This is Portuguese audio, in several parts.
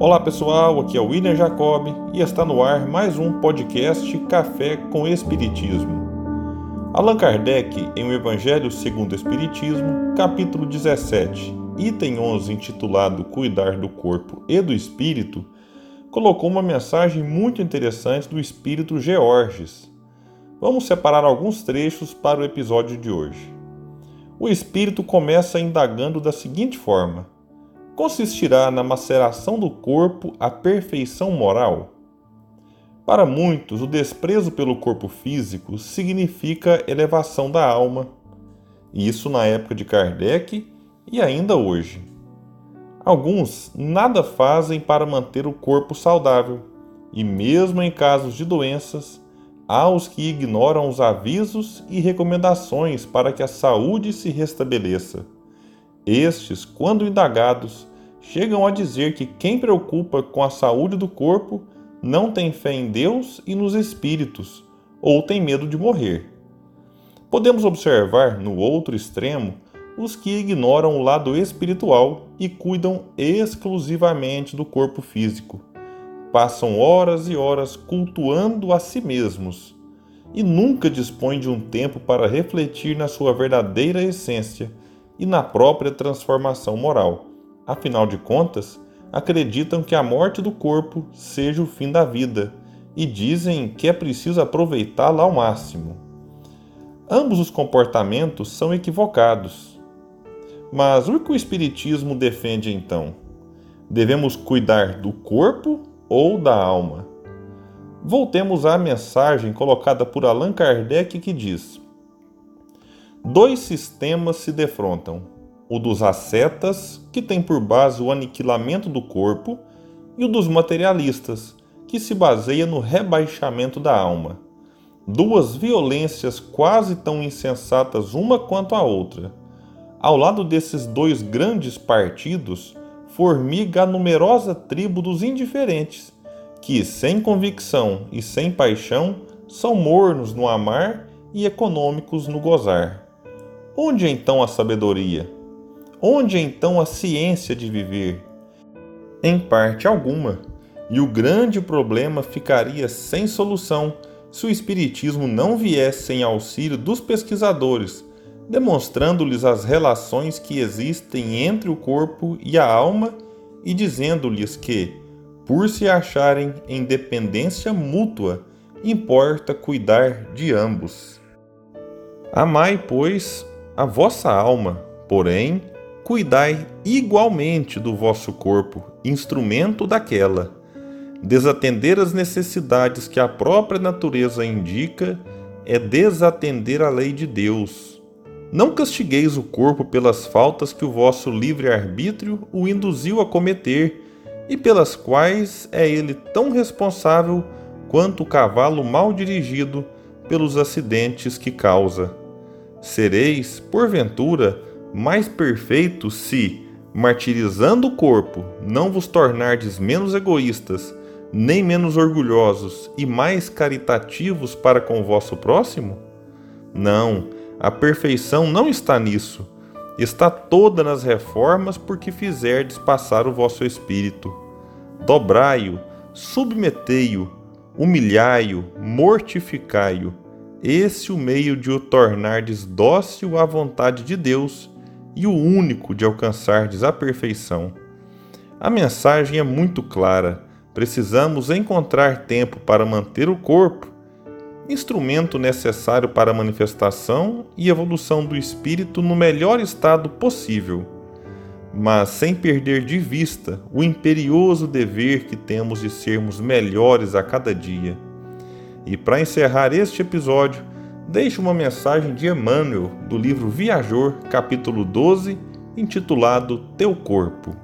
Olá pessoal, aqui é o William Jacob e está no ar mais um podcast Café com Espiritismo. Allan Kardec, em O Evangelho segundo o Espiritismo, capítulo 17, item 11, intitulado Cuidar do Corpo e do Espírito, colocou uma mensagem muito interessante do espírito Georges. Vamos separar alguns trechos para o episódio de hoje. O espírito começa indagando da seguinte forma: consistirá na maceração do corpo a perfeição moral? Para muitos, o desprezo pelo corpo físico significa elevação da alma. Isso na época de Kardec e ainda hoje. Alguns nada fazem para manter o corpo saudável, e mesmo em casos de doenças, há os que ignoram os avisos e recomendações para que a saúde se restabeleça. Estes, quando indagados, chegam a dizer que quem preocupa com a saúde do corpo não tem fé em Deus e nos espíritos, ou tem medo de morrer. Podemos observar, no outro extremo, os que ignoram o lado espiritual e cuidam exclusivamente do corpo físico. Passam horas e horas cultuando a si mesmos e nunca dispõem de um tempo para refletir na sua verdadeira essência e na própria transformação moral. Afinal de contas, acreditam que a morte do corpo seja o fim da vida e dizem que é preciso aproveitá-la ao máximo. Ambos os comportamentos são equivocados. Mas o que o Espiritismo defende então? Devemos cuidar do corpo ou da alma? Voltemos à mensagem colocada por Allan Kardec que diz: Dois sistemas se defrontam o dos ascetas, que tem por base o aniquilamento do corpo, e o dos materialistas, que se baseia no rebaixamento da alma. Duas violências quase tão insensatas uma quanto a outra. Ao lado desses dois grandes partidos, formiga a numerosa tribo dos indiferentes, que, sem convicção e sem paixão, são mornos no amar e econômicos no gozar. Onde então a sabedoria? Onde então a ciência de viver? Em parte alguma, e o grande problema ficaria sem solução se o Espiritismo não viesse em auxílio dos pesquisadores, demonstrando-lhes as relações que existem entre o corpo e a alma e dizendo-lhes que, por se acharem em dependência mútua, importa cuidar de ambos. Amai, pois, a vossa alma, porém, cuidai igualmente do vosso corpo, instrumento daquela. Desatender as necessidades que a própria natureza indica é desatender a lei de Deus. Não castigueis o corpo pelas faltas que o vosso livre-arbítrio o induziu a cometer e pelas quais é ele tão responsável quanto o cavalo mal dirigido pelos acidentes que causa. Sereis, porventura, mais perfeito se, martirizando o corpo, não vos tornardes menos egoístas, nem menos orgulhosos e mais caritativos para com o vosso próximo? Não, a perfeição não está nisso. Está toda nas reformas porque fizerdes passar o vosso espírito. Dobrai-o, submetei-o, humilhai-o, mortificai-o. Esse o meio de o tornardes dócil à vontade de Deus e o único de alcançardes a perfeição. A mensagem é muito clara. Precisamos encontrar tempo para manter o corpo, instrumento necessário para a manifestação e evolução do espírito no melhor estado possível, mas sem perder de vista o imperioso dever que temos de sermos melhores a cada dia. E para encerrar este episódio, deixo uma mensagem de Emmanuel do livro Viajor, capítulo 12, intitulado Teu Corpo.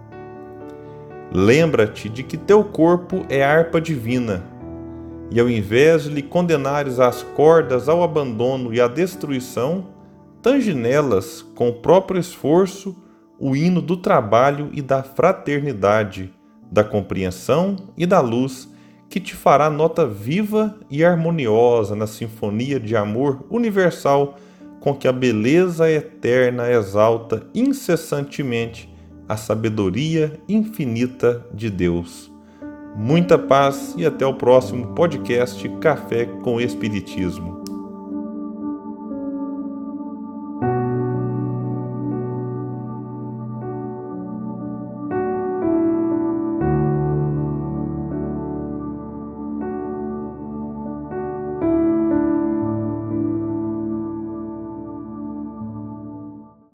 Lembra-te de que teu corpo é harpa divina, e ao invés de lhe condenares as cordas ao abandono e à destruição, tange nelas, com o próprio esforço, o hino do trabalho e da fraternidade, da compreensão e da luz que te fará nota viva e harmoniosa na sinfonia de amor universal com que a beleza eterna exalta incessantemente a sabedoria infinita de Deus. Muita paz e até o próximo podcast Café com Espiritismo.